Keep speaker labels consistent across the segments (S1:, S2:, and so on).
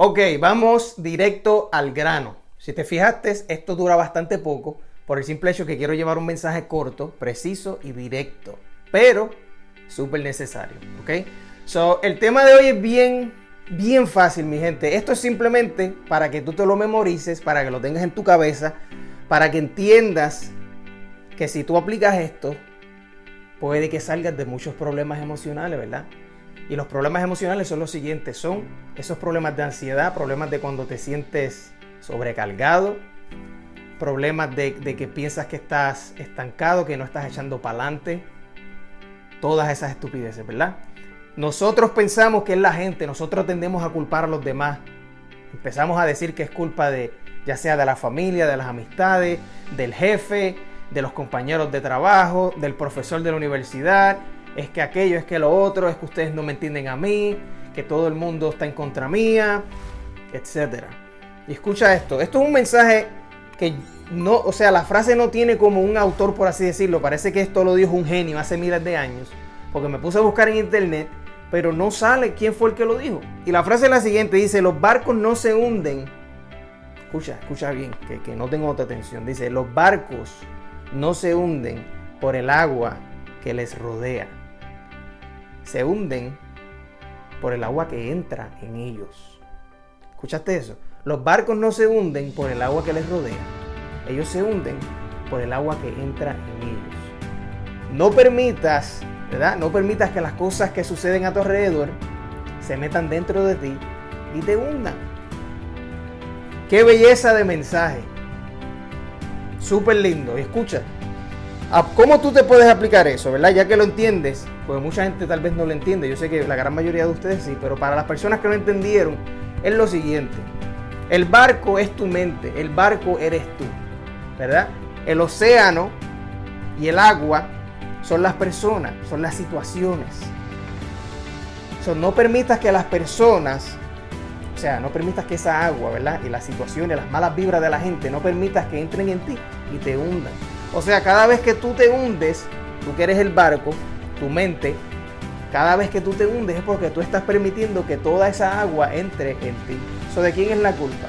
S1: Ok, vamos directo al grano. Si te fijaste, esto dura bastante poco por el simple hecho que quiero llevar un mensaje corto, preciso y directo, pero súper necesario, ¿ok? So, el tema de hoy es bien, bien fácil, mi gente. Esto es simplemente para que tú te lo memorices, para que lo tengas en tu cabeza, para que entiendas que si tú aplicas esto, puede que salgas de muchos problemas emocionales, ¿verdad? Y los problemas emocionales son los siguientes, son esos problemas de ansiedad, problemas de cuando te sientes sobrecargado, problemas de, que piensas que estás estancado, que no estás echando para adelante, todas esas estupideces, ¿verdad? Nosotros pensamos que es la gente, nosotros tendemos a culpar a los demás. Empezamos a decir que es culpa de, ya sea de la familia, de las amistades, del jefe, de los compañeros de trabajo, del profesor de la universidad, es que aquello, es que lo otro, es que ustedes no me entienden a mí, que todo el mundo está en contra mía, etc. Y escucha esto, esto es un mensaje que no, o sea, la frase no tiene como un autor, por así decirlo, parece que esto lo dijo un genio hace miles de años, porque me puse a buscar en internet, pero no sale quién fue el que lo dijo. Y la frase es la siguiente, dice, los barcos no se hunden. Escucha, escucha bien, que, que no tengo otra atención. Dice, los barcos no se hunden por el agua que les rodea se hunden por el agua que entra en ellos. ¿Escuchaste eso? Los barcos no se hunden por el agua que les rodea. Ellos se hunden por el agua que entra en ellos. No permitas, ¿verdad? No permitas que las cosas que suceden a tu alrededor se metan dentro de ti y te hundan. Qué belleza de mensaje. Súper lindo. Escucha, ¿Cómo tú te puedes aplicar eso, verdad? Ya que lo entiendes, pues mucha gente tal vez no lo entiende. Yo sé que la gran mayoría de ustedes sí, pero para las personas que no entendieron, es lo siguiente. El barco es tu mente, el barco eres tú, ¿verdad? El océano y el agua son las personas, son las situaciones. no permitas que las personas, o sea, no permitas que esa agua, ¿verdad? Y las situaciones, las malas vibras de la gente, no permitas que entren en ti y te hundan. O sea, cada vez que tú te hundes, tú que eres el barco, tu mente, cada vez que tú te hundes es porque tú estás permitiendo que toda esa agua entre en ti. So, ¿De quién es la culpa?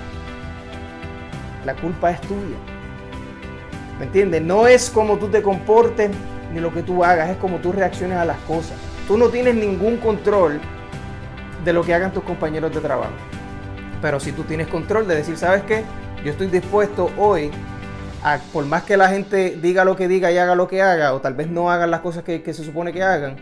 S1: La culpa es tuya. ¿Me entiendes? No es como tú te comportes ni lo que tú hagas, es como tú reacciones a las cosas. Tú no tienes ningún control de lo que hagan tus compañeros de trabajo. Pero si tú tienes control de decir, ¿sabes qué? Yo estoy dispuesto hoy por más que la gente diga lo que diga y haga lo que haga, o tal vez no hagan las cosas que, se supone que hagan,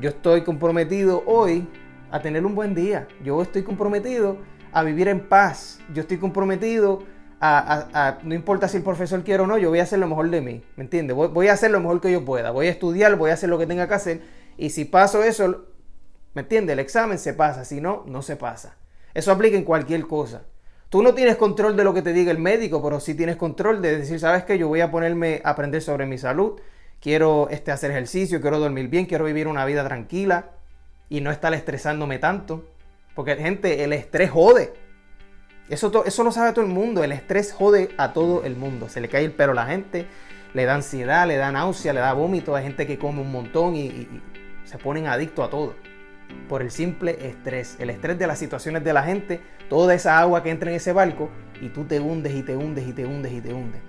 S1: yo estoy comprometido hoy a tener un buen día. Yo estoy comprometido a vivir en paz. Yo estoy comprometido a, no importa si el profesor quiere o no, yo voy a hacer lo mejor de mí. ¿Me entiendes? Voy, voy, a hacer lo mejor que yo pueda. Voy a estudiar, voy a hacer lo que tenga que hacer. Y si paso eso, ¿me entiendes? El examen se pasa. Si no, no se pasa. Eso aplica en cualquier cosa. Tú no tienes control de lo que te diga el médico, pero sí tienes control de decir, ¿sabes qué? Yo voy a ponerme a aprender sobre mi salud, quiero este, hacer ejercicio, quiero dormir bien, quiero vivir una vida tranquila y no estar estresándome tanto. Porque, gente, el estrés jode. Eso, eso lo sabe todo el mundo. El estrés jode a todo el mundo. Se le cae el pelo a la gente, le da ansiedad, le da náusea, le da vómito. Hay gente que come un montón y, y se ponen adictos a todo por el simple estrés. El estrés de las situaciones de la gente, toda esa agua que entra en ese barco y tú te hundes y te hundes y te hundes y te hundes.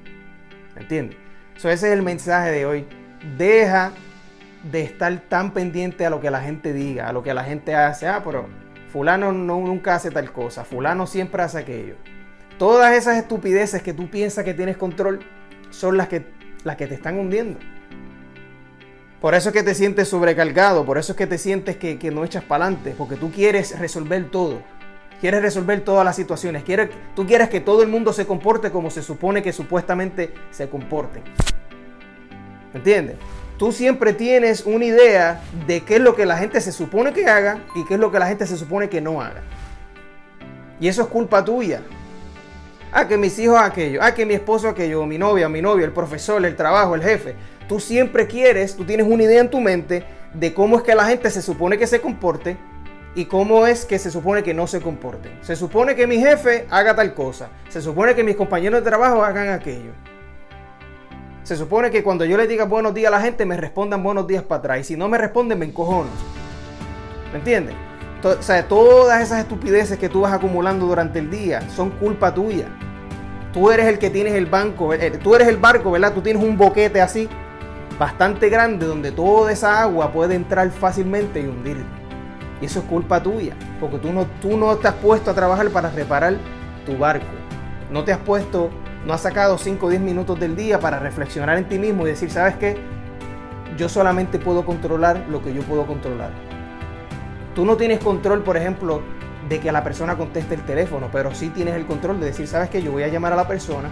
S1: ¿Me entiendes? ese es el mensaje de hoy. Deja de estar tan pendiente a lo que la gente diga, a lo que la gente hace. Ah, pero fulano no, nunca hace tal cosa, fulano siempre hace aquello. Todas esas estupideces que tú piensas que tienes control son las que, las que te están hundiendo. Por eso es que te sientes sobrecargado, por eso es que te sientes que, no echas para adelante, porque tú quieres resolver todo. Quieres resolver todas las situaciones. Quieres, tú quieres que todo el mundo se comporte como se supone que supuestamente se comporten. ¿Me entiendes? Tú siempre tienes una idea de qué es lo que la gente se supone que haga y qué es lo que la gente se supone que no haga. Y eso es culpa tuya. Ah, que mis hijos aquello. Ah, que mi esposo aquello. Mi novia, mi novio, el profesor, el trabajo, el jefe tú siempre quieres, tú tienes una idea en tu mente de cómo es que la gente se supone que se comporte y cómo es que se supone que no se comporte. Se supone que mi jefe haga tal cosa. Se supone que mis compañeros de trabajo hagan aquello. Se supone que cuando yo le diga buenos días a la gente me respondan buenos días para atrás. Y si no me responden me encojono. ¿Me entiendes? o sea, todas esas estupideces que tú vas acumulando durante el día son culpa tuya. Tú eres el que tienes el banco, eh, tú eres el barco, ¿verdad? Tú tienes un boquete así, bastante grande, donde toda esa agua puede entrar fácilmente y hundirte. Y eso es culpa tuya, porque tú no, tú no te has puesto a trabajar para reparar tu barco. No te has puesto, no has sacado 5 o 10 minutos del día para reflexionar en ti mismo y decir, ¿sabes qué? Yo solamente puedo controlar lo que yo puedo controlar. Tú no tienes control, por ejemplo, de que la persona conteste el teléfono, pero sí tienes el control de decir, ¿sabes qué? Yo voy a llamar a la persona,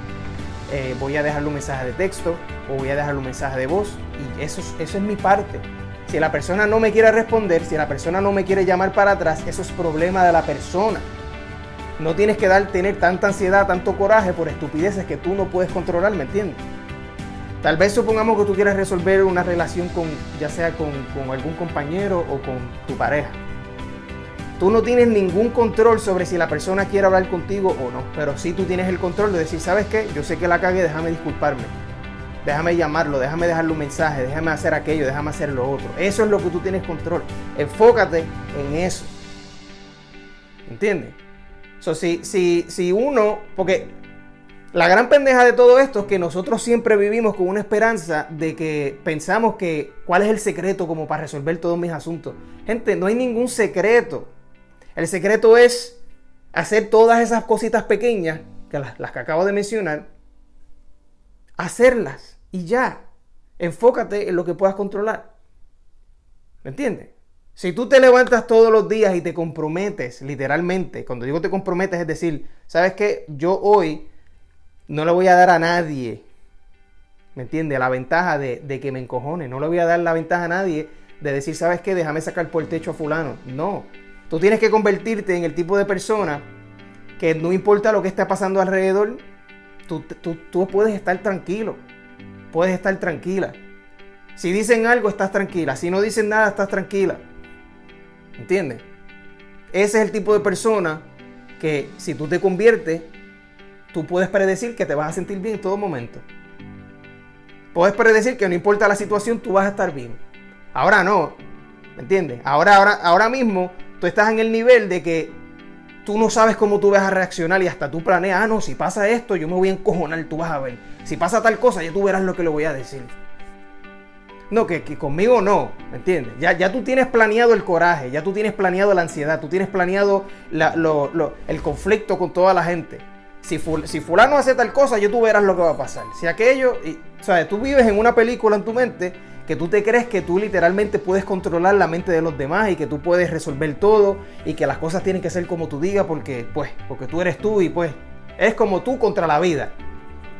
S1: eh, voy a dejarle un mensaje de texto o voy a dejarle un mensaje de voz y eso, eso es mi parte. Si la persona no me quiere responder, si la persona no me quiere llamar para atrás, eso es problema de la persona. No tienes que dar, tener tanta ansiedad, tanto coraje por estupideces que tú no puedes controlar, ¿me entiendes? Tal vez supongamos que tú quieras resolver una relación con, ya sea con, con algún compañero o con tu pareja. Tú no tienes ningún control sobre si la persona quiere hablar contigo o no, pero sí tú tienes el control de decir, ¿sabes qué? Yo sé que la cagué, déjame disculparme. Déjame llamarlo, déjame dejarle un mensaje, déjame hacer aquello, déjame hacer lo otro. Eso es lo que tú tienes control. Enfócate en eso. ¿Entiendes? So, si, si, si uno, porque la gran pendeja de todo esto es que nosotros siempre vivimos con una esperanza de que pensamos que cuál es el secreto como para resolver todos mis asuntos. Gente, no hay ningún secreto. El secreto es hacer todas esas cositas pequeñas, que las, que acabo de mencionar, hacerlas y ya. Enfócate en lo que puedas controlar. ¿Me entiendes? Si tú te levantas todos los días y te comprometes, literalmente, cuando digo te comprometes es decir, ¿sabes qué? Yo hoy no le voy a dar a nadie, ¿me entiendes? La ventaja de, que me encojone. No le voy a dar la ventaja a nadie de decir, ¿sabes qué? Déjame sacar por el techo a fulano. No. Tú tienes que convertirte en el tipo de persona que no importa lo que esté pasando alrededor, tú, tú, puedes estar tranquilo. Puedes estar tranquila. Si dicen algo, estás tranquila. Si no dicen nada, estás tranquila. ¿Entiendes? Ese es el tipo de persona que si tú te conviertes, tú puedes predecir que te vas a sentir bien en todo momento. Puedes predecir que no importa la situación, tú vas a estar bien. Ahora no. ¿Me entiendes? Ahora, ahora, ahora mismo tú estás en el nivel de que tú no sabes cómo tú vas a reaccionar y hasta tú planeas, ah, no, si pasa esto, yo me voy a encojonar, tú vas a ver. Si pasa tal cosa, ya tú verás lo que le voy a decir. No, que, conmigo no, ¿me entiendes? Ya, ya tú tienes planeado el coraje, ya tú tienes planeado la ansiedad, tú tienes planeado el conflicto con toda la gente. Si, fulano hace tal cosa, ya tú verás lo que va a pasar. Si aquello, y, sea, tú vives en una película en tu mente que tú te crees que tú literalmente puedes controlar la mente de los demás y que tú puedes resolver todo y que las cosas tienen que ser como tú digas porque, pues, porque tú eres tú y pues es como tú contra la vida.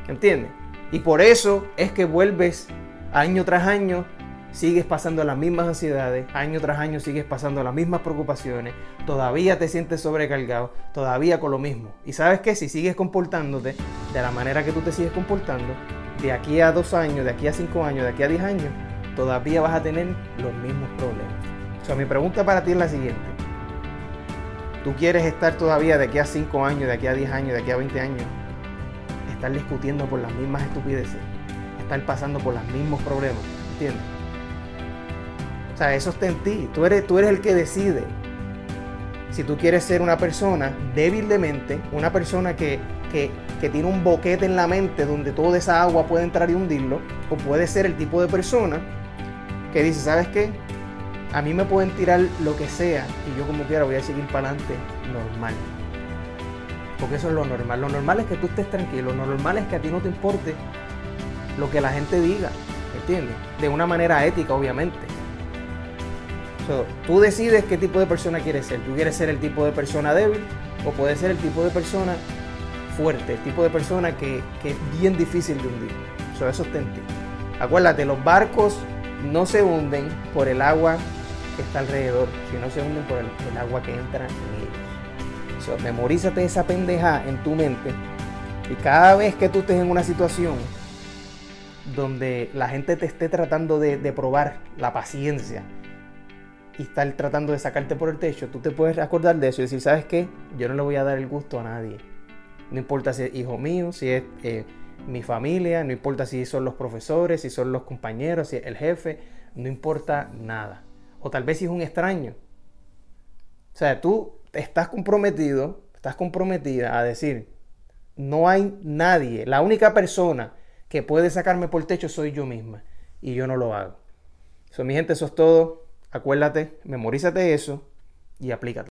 S1: ¿Entiendes? Y por eso es que vuelves año tras año, sigues pasando las mismas ansiedades, año tras año sigues pasando las mismas preocupaciones, todavía te sientes sobrecargado, todavía con lo mismo. Y sabes que si sigues comportándote de la manera que tú te sigues comportando, de aquí a dos años, de aquí a cinco años, de aquí a diez años, todavía vas a tener los mismos problemas. O sea, mi pregunta para ti es la siguiente. ¿Tú quieres estar todavía de aquí a 5 años, de aquí a 10 años, de aquí a 20 años? Estar discutiendo por las mismas estupideces. Estar pasando por los mismos problemas. ¿Entiendes? O sea, eso está en ti. Tú eres, tú eres el que decide. Si tú quieres ser una persona débil de mente, una persona que, que, que tiene un boquete en la mente donde toda esa agua puede entrar y hundirlo, o puede ser el tipo de persona que dice, ¿sabes qué? A mí me pueden tirar lo que sea y yo como quiera voy a seguir para adelante normal. Porque eso es lo normal. Lo normal es que tú estés tranquilo. Lo normal es que a ti no te importe lo que la gente diga. ¿Entiendes? De una manera ética, obviamente. Tú decides qué tipo de persona quieres ser. Tú quieres ser el tipo de persona débil o puedes ser el tipo de persona fuerte, el tipo de persona que, es bien difícil de hundir. eso está en ti. Acuérdate, los barcos no se hunden por el agua que está alrededor, sino se hunden por el, agua que entra en ellos. So, memorízate esa pendeja en tu mente y cada vez que tú estés en una situación donde la gente te esté tratando de, probar la paciencia y estar tratando de sacarte por el techo, tú te puedes acordar de eso y decir, ¿sabes qué? Yo no le voy a dar el gusto a nadie. No importa si es hijo mío, si es eh, mi familia, no importa si son los profesores, si son los compañeros, si es el jefe, no importa nada. O tal vez si es un extraño. O sea, tú estás comprometido, estás comprometida a decir, no hay nadie, la única persona que puede sacarme por el techo soy yo misma y yo no lo hago. Eso, mi gente, eso es todo. Acuérdate, memorízate eso y aplícate.